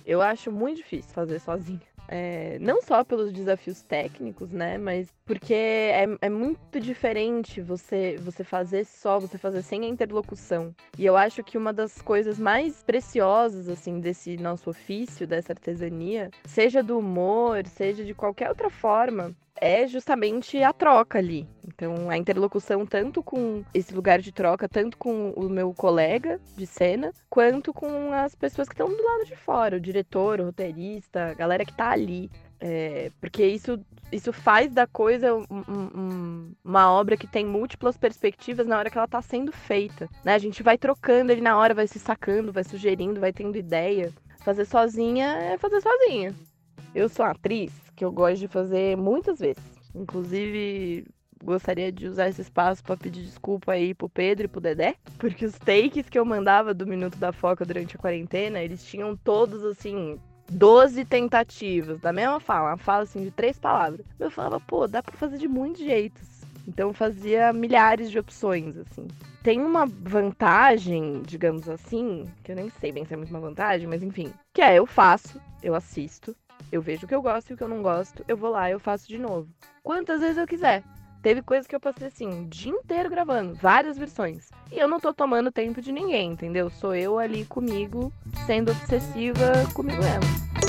Eu acho muito difícil fazer sozinha. É, não só pelos desafios técnicos, né? Mas porque é, é muito diferente você, você fazer só, você fazer sem a interlocução. E eu acho que uma das coisas mais preciosas, assim, desse nosso ofício, dessa artesania, seja do humor, seja de qualquer outra forma, é justamente a troca ali. Então, a interlocução tanto com esse lugar de troca, tanto com o meu colega de cena, quanto com as pessoas que estão do lado de fora, o diretor, o roteirista, a galera que tá ali. É, porque isso, isso faz da coisa um, um, uma obra que tem múltiplas perspectivas na hora que ela tá sendo feita. Né? A gente vai trocando ele na hora, vai se sacando, vai sugerindo, vai tendo ideia. Fazer sozinha é fazer sozinha. Eu sou atriz que eu gosto de fazer muitas vezes. Inclusive, gostaria de usar esse espaço para pedir desculpa aí pro Pedro e pro Dedé, porque os takes que eu mandava do Minuto da Foca durante a quarentena, eles tinham todos assim 12 tentativas da mesma fala, uma fala assim de três palavras. Eu falava, pô, dá para fazer de muitos jeitos. Então fazia milhares de opções, assim. Tem uma vantagem, digamos assim, que eu nem sei bem se é muito uma vantagem, mas enfim, que é eu faço, eu assisto, eu vejo o que eu gosto e o que eu não gosto, eu vou lá e eu faço de novo. Quantas vezes eu quiser. Teve coisas que eu passei assim, o dia inteiro gravando, várias versões. E eu não tô tomando tempo de ninguém, entendeu? Sou eu ali comigo, sendo obsessiva comigo mesmo.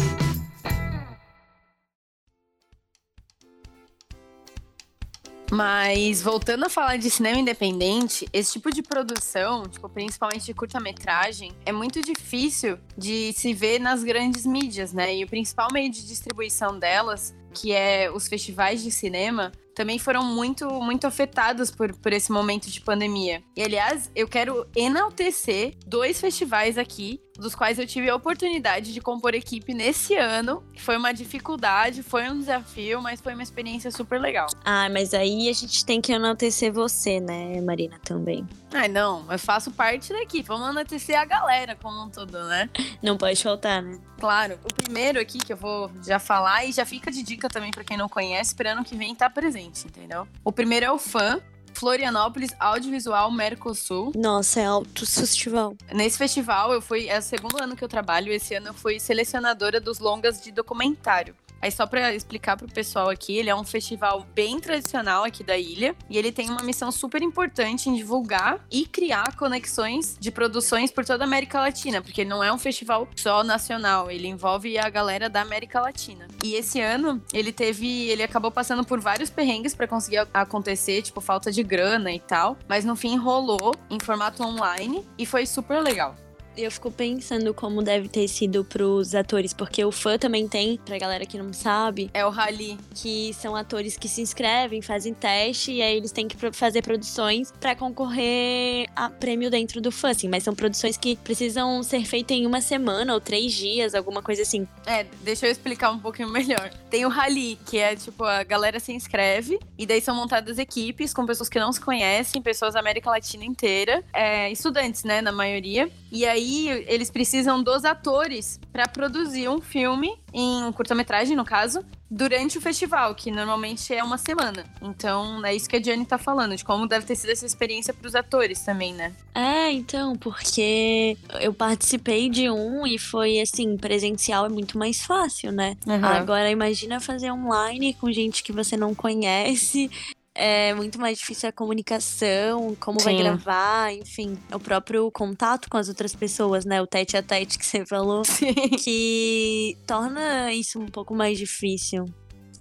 Mas voltando a falar de cinema independente, esse tipo de produção, tipo, principalmente de curta-metragem, é muito difícil de se ver nas grandes mídias, né? E o principal meio de distribuição delas, que é os festivais de cinema, também foram muito, muito afetados por, por esse momento de pandemia. E, aliás, eu quero enaltecer dois festivais aqui, dos quais eu tive a oportunidade de compor equipe nesse ano. Foi uma dificuldade, foi um desafio, mas foi uma experiência super legal. Ah, mas aí a gente tem que enaltecer você, né, Marina, também. Ai, não, eu faço parte da equipe. Vamos enaltecer a galera como um todo, né? Não pode faltar, né? Claro. O primeiro aqui que eu vou já falar, e já fica de dica também para quem não conhece, esperando que vem tá presente entendeu? O primeiro é o fã, Florianópolis Audiovisual Mercosul. Nossa, é alto festival. Nesse festival, eu fui. É o segundo ano que eu trabalho. Esse ano eu fui selecionadora dos longas de documentário. Aí só para explicar pro pessoal aqui, ele é um festival bem tradicional aqui da ilha e ele tem uma missão super importante em divulgar e criar conexões de produções por toda a América Latina, porque não é um festival só nacional, ele envolve a galera da América Latina. E esse ano ele teve, ele acabou passando por vários perrengues para conseguir acontecer, tipo falta de grana e tal, mas no fim rolou em formato online e foi super legal eu fico pensando como deve ter sido pros atores, porque o fã também tem, pra galera que não sabe. É o Rally. Que são atores que se inscrevem, fazem teste e aí eles têm que fazer produções para concorrer a prêmio dentro do fã, assim. Mas são produções que precisam ser feitas em uma semana ou três dias, alguma coisa assim. É, deixa eu explicar um pouquinho melhor. Tem o Rally, que é tipo, a galera se inscreve e daí são montadas equipes com pessoas que não se conhecem, pessoas da América Latina inteira, é, estudantes, né, na maioria. E aí eles precisam dos atores para produzir um filme, em um curta-metragem, no caso, durante o festival, que normalmente é uma semana. Então, é isso que a Diane tá falando, de como deve ter sido essa experiência para os atores também, né? É, então, porque eu participei de um e foi assim, presencial é muito mais fácil, né? Uhum. Agora imagina fazer online com gente que você não conhece é muito mais difícil a comunicação, como Sim. vai gravar, enfim, o próprio contato com as outras pessoas, né? O tete a tete que você falou, Sim. que torna isso um pouco mais difícil.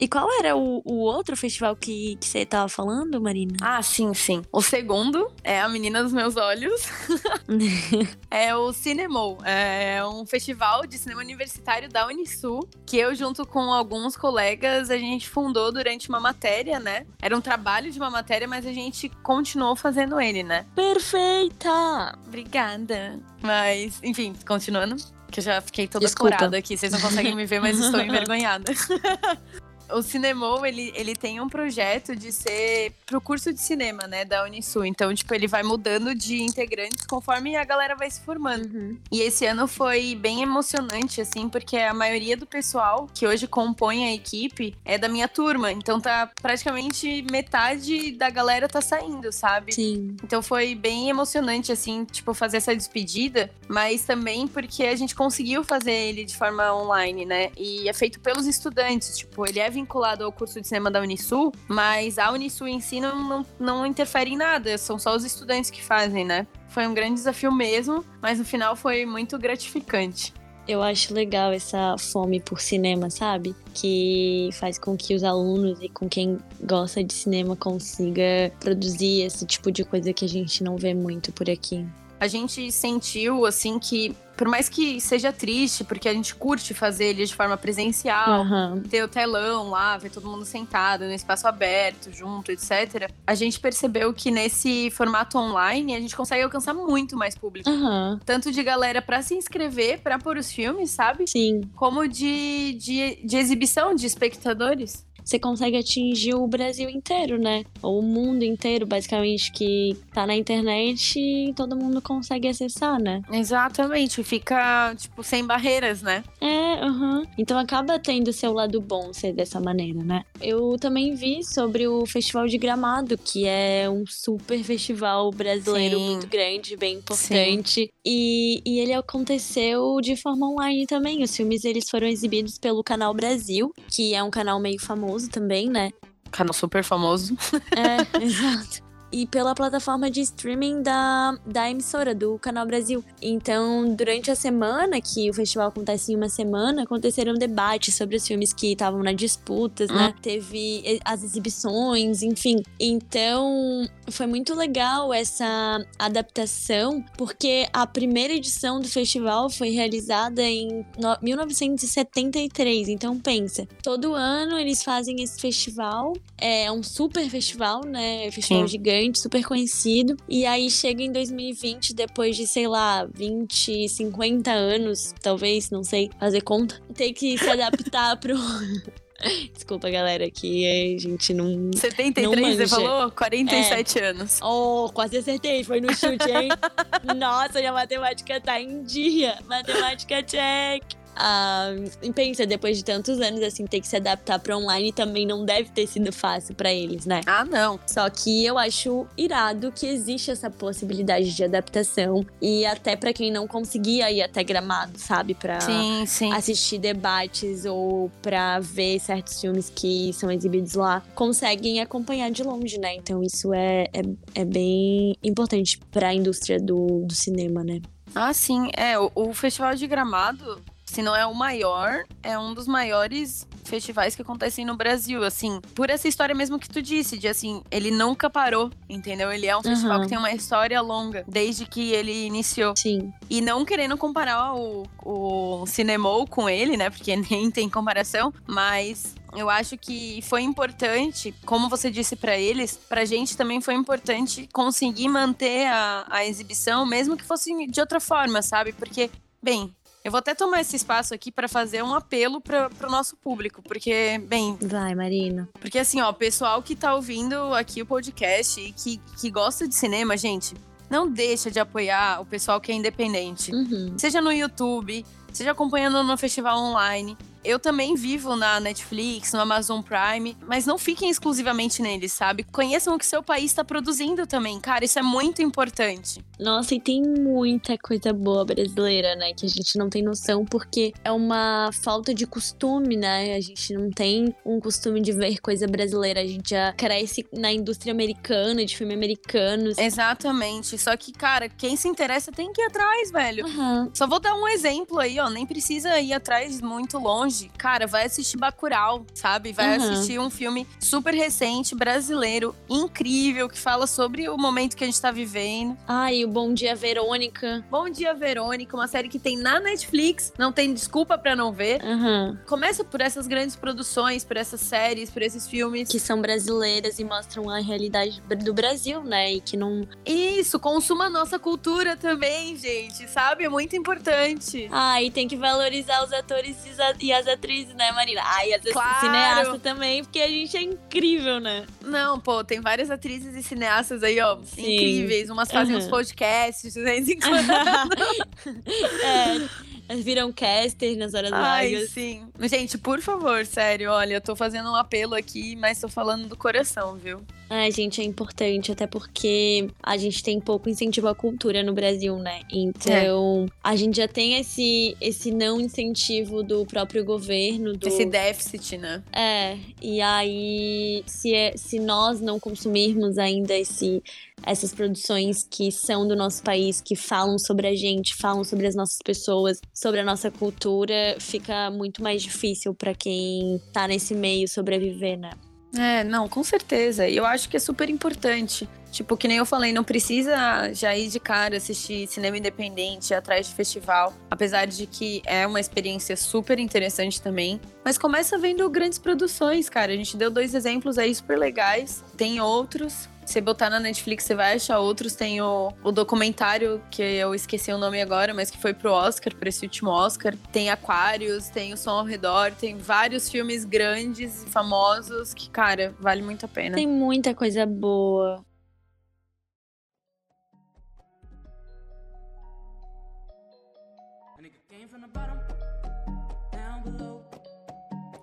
E qual era o, o outro festival que, que você tava falando, Marina? Ah, sim, sim. O segundo é A Menina dos Meus Olhos. é o Cinemol. É um festival de cinema universitário da Unisul, que eu, junto com alguns colegas, a gente fundou durante uma matéria, né? Era um trabalho de uma matéria, mas a gente continuou fazendo ele, né? Perfeita! Obrigada. Mas, enfim, continuando. Que eu já fiquei toda Desculpa. curada aqui. Vocês não conseguem me ver, mas estou envergonhada. O Cinemol, ele, ele tem um projeto de ser pro curso de cinema, né, da Unisul. Então, tipo, ele vai mudando de integrantes conforme a galera vai se formando. Uhum. E esse ano foi bem emocionante, assim, porque a maioria do pessoal que hoje compõe a equipe é da minha turma. Então tá praticamente metade da galera tá saindo, sabe? Sim. Então foi bem emocionante, assim, tipo, fazer essa despedida, mas também porque a gente conseguiu fazer ele de forma online, né? E é feito pelos estudantes, tipo, ele é vinculado ao curso de cinema da Unisul, mas a Unisul em si não, não, não interfere em nada, são só os estudantes que fazem, né? Foi um grande desafio mesmo, mas no final foi muito gratificante. Eu acho legal essa fome por cinema, sabe? Que faz com que os alunos e com quem gosta de cinema consiga produzir esse tipo de coisa que a gente não vê muito por aqui. A gente sentiu, assim, que por mais que seja triste, porque a gente curte fazer ele de forma presencial, Aham. ter o telão lá, ver todo mundo sentado no espaço aberto, junto, etc. A gente percebeu que nesse formato online a gente consegue alcançar muito mais público. Aham. Tanto de galera pra se inscrever, pra pôr os filmes, sabe? Sim. Como de, de, de exibição de espectadores. Você consegue atingir o Brasil inteiro, né? Ou o mundo inteiro, basicamente, que tá na internet e todo mundo consegue acessar, né? Exatamente, fica, tipo, sem barreiras, né? É, aham. Então acaba tendo seu lado bom ser dessa maneira, né? Eu também vi sobre o Festival de Gramado, que é um super festival brasileiro Sim. muito grande, bem importante. E, e ele aconteceu de forma online também. Os filmes eles foram exibidos pelo Canal Brasil, que é um canal meio famoso também, né? Canal super famoso. É, exato. E pela plataforma de streaming da, da emissora, do Canal Brasil. Então, durante a semana, que o festival acontece em uma semana, aconteceram debates sobre os filmes que estavam na disputas, né? Teve e- as exibições, enfim. Então, foi muito legal essa adaptação, porque a primeira edição do festival foi realizada em no- 1973. Então, pensa, todo ano eles fazem esse festival é um super festival, né? Festival Sim. gigante, super conhecido. E aí chega em 2020, depois de, sei lá, 20, 50 anos, talvez, não sei, fazer conta, tem que se adaptar pro. Desculpa, galera, que a gente não. 73, Não você falou? 47 anos. Oh, quase acertei, foi no chute, hein? Nossa, minha matemática tá em dia. Matemática check. E pensa, depois de tantos anos, assim, ter que se adaptar pra online também não deve ter sido fácil pra eles, né? Ah, não. Só que eu acho irado que existe essa possibilidade de adaptação e até pra quem não conseguia ir até Gramado, sabe, sim. assistir debates ou pra ver certos filmes que são exibidos lá, conseguem acompanhar de longe, né? Então isso é, é, é bem importante pra indústria do, do cinema, né? Ah, sim. É, o, o Festival de Gramado, se não é o maior, é um dos maiores festivais que acontecem no Brasil, assim, por essa história mesmo que tu disse, de assim, ele nunca parou, entendeu? Ele é um festival Aham. que tem uma história longa, desde que ele iniciou. Sim. E não querendo comparar o, o Cinemol com ele, né? Porque nem tem comparação, mas eu acho que foi importante, como você disse pra eles, pra gente também foi importante conseguir manter a, a exibição, mesmo que fosse de outra forma, sabe? Porque, bem. Eu vou até tomar esse espaço aqui pra fazer um apelo para pro nosso público, porque, bem, Vai, Marina. porque assim, ó, o pessoal que tá ouvindo aqui o podcast e que, que gosta de cinema, gente, não deixa de apoiar o pessoal que é independente. Uhum. Seja no YouTube, seja acompanhando no festival online. Eu também vivo na Netflix, no Amazon Prime, mas não fiquem exclusivamente neles, sabe? Conheçam o que seu país está produzindo também, cara, isso é muito importante. Nossa, e tem muita coisa boa brasileira, né? Que a gente não tem noção, porque é uma falta de costume, né? A gente não tem um costume de ver coisa brasileira. A gente já cresce na indústria americana, de filme americanos. Exatamente. Só que, cara, quem se interessa tem que ir atrás, velho. Aham. Só vou dar um exemplo aí, ó, nem precisa ir atrás muito longe. Cara, vai assistir Bacurau, sabe? Vai Uhum. assistir um filme super recente, brasileiro, incrível, que fala sobre o momento que a gente tá vivendo. Ai, o Bom Dia Verônica. Bom Dia, Verônica, uma série que tem na Netflix, não tem desculpa pra não ver. Aham. Começa por essas grandes produções, por essas séries, por esses filmes. Que são brasileiras e mostram a realidade do Brasil, né? E que não. Isso, consuma a nossa cultura também, gente, sabe? É muito importante. Ai, tem que valorizar os atores e as- e atrizes, né, Marina? Ai, as Claro. cineastas também, porque a gente é incrível, né? Não, pô, tem várias atrizes e cineastas aí, ó, Sim. incríveis. Umas fazem Aham. uns podcasts de vez em quando. é, elas viram casters nas horas Ai, vagas. sim. Gente, por favor, sério, olha, eu tô fazendo um apelo aqui, mas tô falando do coração, viu? Ai, gente, é importante, até porque a gente tem pouco incentivo à cultura no Brasil, né? Então, a gente já tem esse, esse não incentivo do próprio governo, do... Esse déficit, né? É, e aí, se, é- se nós não consumirmos ainda esse, essas produções que são do nosso país, que falam sobre a gente, falam sobre as nossas pessoas, sobre a nossa cultura, fica muito mais difícil pra quem tá nesse meio sobreviver, né? É, não, com certeza. E eu acho que é super importante. Tipo, que nem eu falei, não precisa já ir de cara assistir cinema independente, atrás de festival. Apesar de que é uma experiência super interessante também. Mas começa vendo grandes produções, cara. A gente deu dois exemplos aí super legais. Tem outros. Você botar na Netflix, você vai achar outros. Tem o, o documentário, que eu esqueci o nome agora, mas que foi pro Oscar, pra esse último Oscar. Tem Aquários, tem O Som ao Redor, tem vários filmes grandes e famosos que, cara, vale muito a pena. Tem muita coisa boa.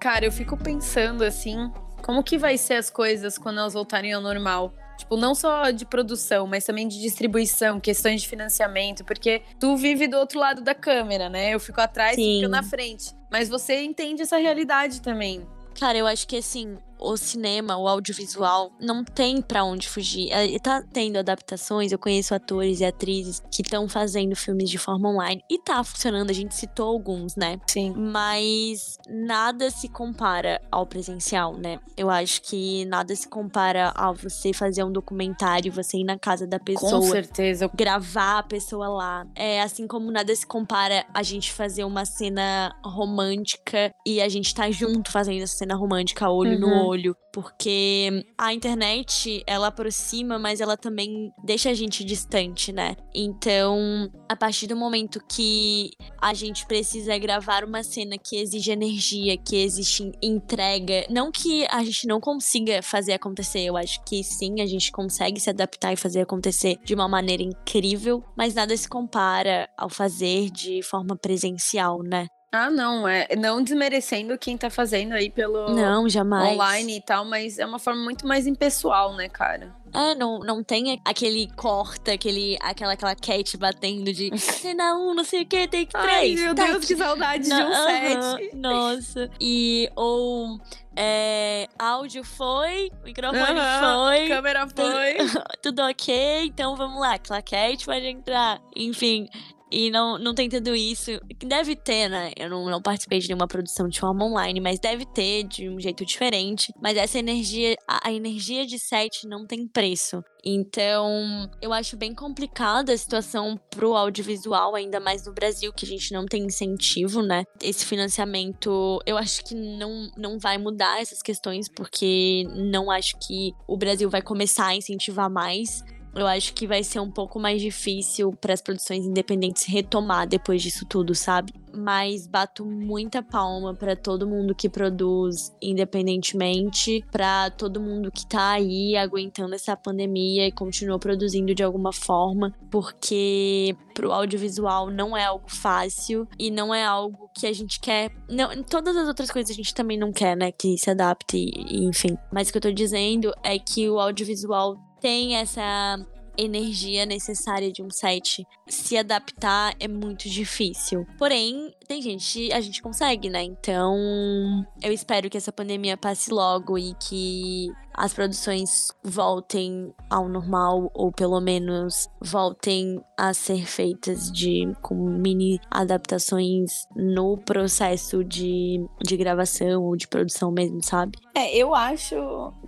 Cara, eu fico pensando assim, como que vai ser as coisas quando elas voltarem ao normal? Tipo, não só de produção, mas também de distribuição, questões de financiamento, porque tu vive do outro lado da câmera, né? Eu fico atrás e fico na frente. Mas você entende essa realidade também. Cara, eu acho que assim, o cinema, o audiovisual, não tem pra onde fugir. É, Tá tendo adaptações, eu conheço atores e atrizes que estão fazendo filmes de forma online e tá funcionando, a gente citou alguns, né? Sim. Mas nada se compara ao presencial, né? Eu acho que nada se compara ao você fazer um documentário, você ir na casa da Com pessoa certeza. gravar a pessoa lá. É assim como nada se compara a gente fazer uma cena romântica e a gente tá junto fazendo essa cena romântica, olho no Uhum. Olho. Porque a internet, ela aproxima, mas ela também deixa a gente distante, né? Então, a partir do momento que a gente precisa gravar uma cena que exige energia, que existe entrega, não que a gente não consiga fazer acontecer, eu acho que sim, a gente consegue se adaptar e fazer acontecer de uma maneira incrível, mas nada se compara ao fazer de forma presencial, né? Ah, não, é não desmerecendo quem tá fazendo aí pelo Não, jamais. online e tal, mas é uma forma muito mais impessoal, né, cara? É, não, não tem aquele corta, aquele, aquela, aquela cat batendo de cena um, não sei o que, take Ai, três. meu take Deus, que saudade de um Não, aham, set. Nossa. E, ou, é, áudio foi, microfone foi, Câmera foi. tudo ok, então vamos lá, claquete pode entrar. Enfim, e não, não tem tudo isso. Deve ter, né? Eu não, não participei de nenhuma produção de forma online, mas deve ter de um jeito diferente. Mas essa energia, a, a energia de set não tem preço. Então, eu acho bem complicada a situação pro audiovisual, ainda mais no Brasil, que a gente não tem incentivo, né? Esse financiamento, eu acho que não, não vai mudar essas questões, porque não acho que o Brasil vai começar a incentivar mais. Eu acho que vai ser um pouco mais difícil para as produções independentes retomar depois disso tudo, sabe? Mas bato muita palma para todo mundo que produz independentemente, para todo mundo que tá aí aguentando essa pandemia e continua produzindo de alguma forma, porque pro audiovisual não é algo fácil e não é algo que a gente quer. Não, todas as outras coisas a gente também não quer, né, que se adapte, enfim. Mas o que eu tô dizendo é que o audiovisual tem essa energia necessária de um set se adaptar é muito difícil. Porém, tem gente, a gente consegue, né? Então, eu espero que essa pandemia passe logo e que as produções voltem ao normal ou pelo menos voltem a ser feitas de com mini adaptações no processo de, de gravação ou de produção mesmo, sabe? É, eu acho,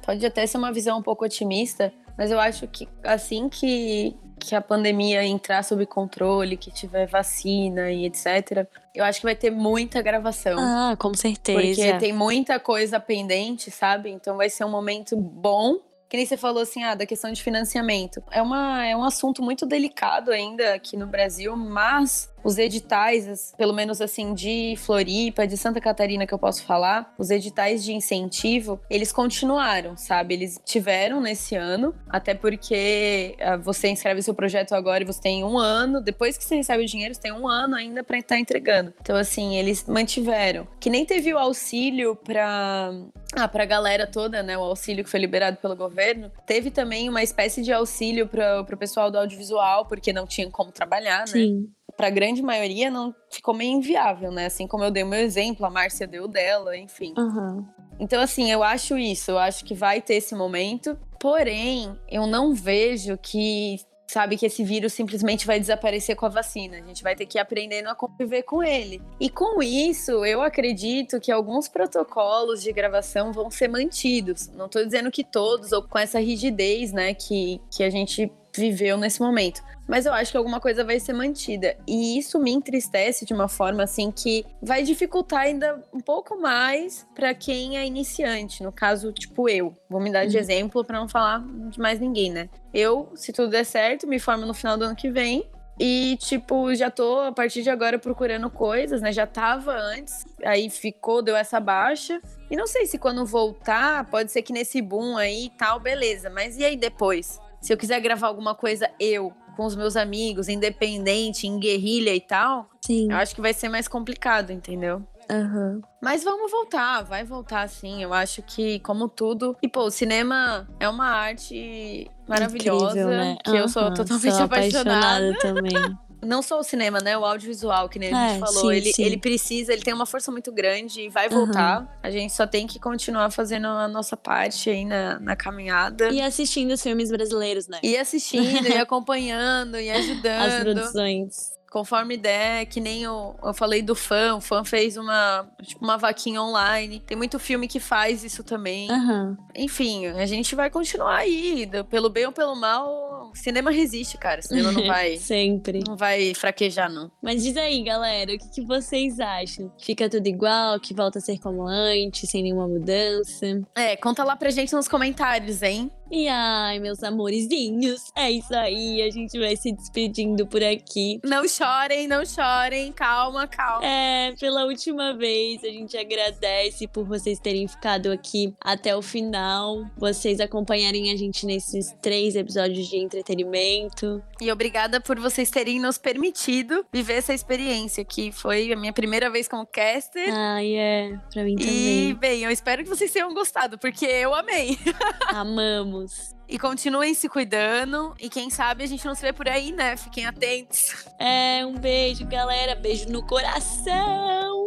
pode até ser uma visão um pouco otimista, mas eu acho que assim que que a pandemia entrar sob controle, que tiver vacina e etc., eu acho que vai ter muita gravação. Ah, com certeza. Porque tem muita coisa pendente, sabe? Então vai ser um momento bom. Que nem você falou assim, ah, da questão de financiamento. É, uma, é um assunto muito delicado ainda aqui no Brasil, mas os editais, pelo menos assim, de Floripa, de Santa Catarina que eu posso falar, os editais de incentivo, eles continuaram, sabe? Eles tiveram nesse ano, até porque uh, você inscreve seu projeto agora e você tem um ano, depois que você recebe o dinheiro, você tem um ano ainda para estar entregando. Então, assim, eles mantiveram. Que nem teve o auxílio para ah, pra galera toda, né? O auxílio que foi liberado pelo governo. Teve também uma espécie de auxílio para o pessoal do audiovisual, porque não tinham como trabalhar, né? Sim para a grande maioria não ficou meio inviável, né? Assim como eu dei o meu exemplo, a Márcia deu dela, enfim. Uhum. Então, assim, eu acho isso, eu acho que vai ter esse momento, porém, eu não vejo que, sabe, que esse vírus simplesmente vai desaparecer com a vacina. A gente vai ter que ir aprendendo a conviver com ele. E com isso, eu acredito que alguns protocolos de gravação vão ser mantidos. Não estou dizendo que todos, ou com essa rigidez, né, que, que a gente viveu nesse momento mas eu acho que alguma coisa vai ser mantida. E isso me entristece de uma forma assim que vai dificultar ainda um pouco mais para quem é iniciante, no caso, tipo eu. Vou me dar de uhum. exemplo para não falar de mais ninguém, né? Eu, se tudo der certo, me formo no final do ano que vem. E, tipo, já tô a partir de agora procurando coisas, né? Já tava antes, aí ficou, deu essa baixa. E não sei se quando voltar, pode ser que nesse boom aí e tal, beleza. Mas e aí depois? Se eu quiser gravar alguma coisa eu, com os meus amigos, independente, em guerrilha e tal, Sim. eu acho que vai ser mais complicado, entendeu? Uhum. Mas vamos voltar, vai voltar sim. Eu acho que, como tudo. E, pô, o cinema é uma arte maravilhosa. Incrível, né? Que uhum. eu sou totalmente sou apaixonada. apaixonada também. Não só o cinema, né? O audiovisual, que nem a gente É, falou. sim, ele, sim. ele precisa, ele tem uma força muito grande e vai voltar. A gente só tem que continuar fazendo a nossa parte aí na, na caminhada. E assistindo os filmes brasileiros, né? E assistindo, e acompanhando, e As ajudando. produções. Conforme der, que nem eu, eu falei do fã, o fã fez uma, tipo, uma vaquinha online. Tem muito filme que faz isso também. Aham. Enfim, a gente vai continuar aí. Pelo bem ou pelo mal, o cinema resiste, cara. O cinema não vai, Sempre. não vai fraquejar, não. Mas diz aí, galera, o que, que vocês acham? Fica tudo igual, que volta a ser como antes, sem nenhuma mudança? É, conta lá pra gente nos comentários, hein? E ai, meus amorzinhos, é isso aí, a gente vai se despedindo por aqui. Não chorem, não chorem. Calma, calma. É, pela última vez, a gente agradece por vocês terem ficado aqui até o final, vocês acompanharem a gente nesses três episódios de entretenimento. E obrigada por vocês terem nos permitido viver essa experiência, que foi a minha primeira vez como caster. Ai, é, pra mim E, também. bem, eu espero que vocês tenham gostado, porque eu amei. Amamos. E continuem se cuidando. E quem sabe a gente não se vê por aí, né? Fiquem atentos. É, um beijo, galera. Beijo no coração.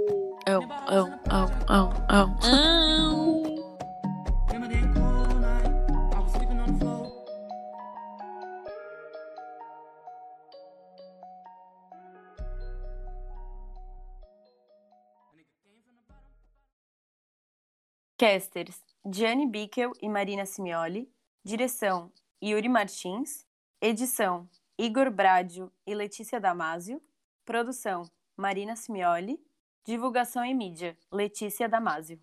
I was sleeping on the floor. Casters: Gianni Bickel e Marina Simioli. Direção: Yuri Martins. Edição: Igor Bradio e Letícia Damasio. Produção: Marina Simioli. Divulgação e mídia: Letícia Damasio.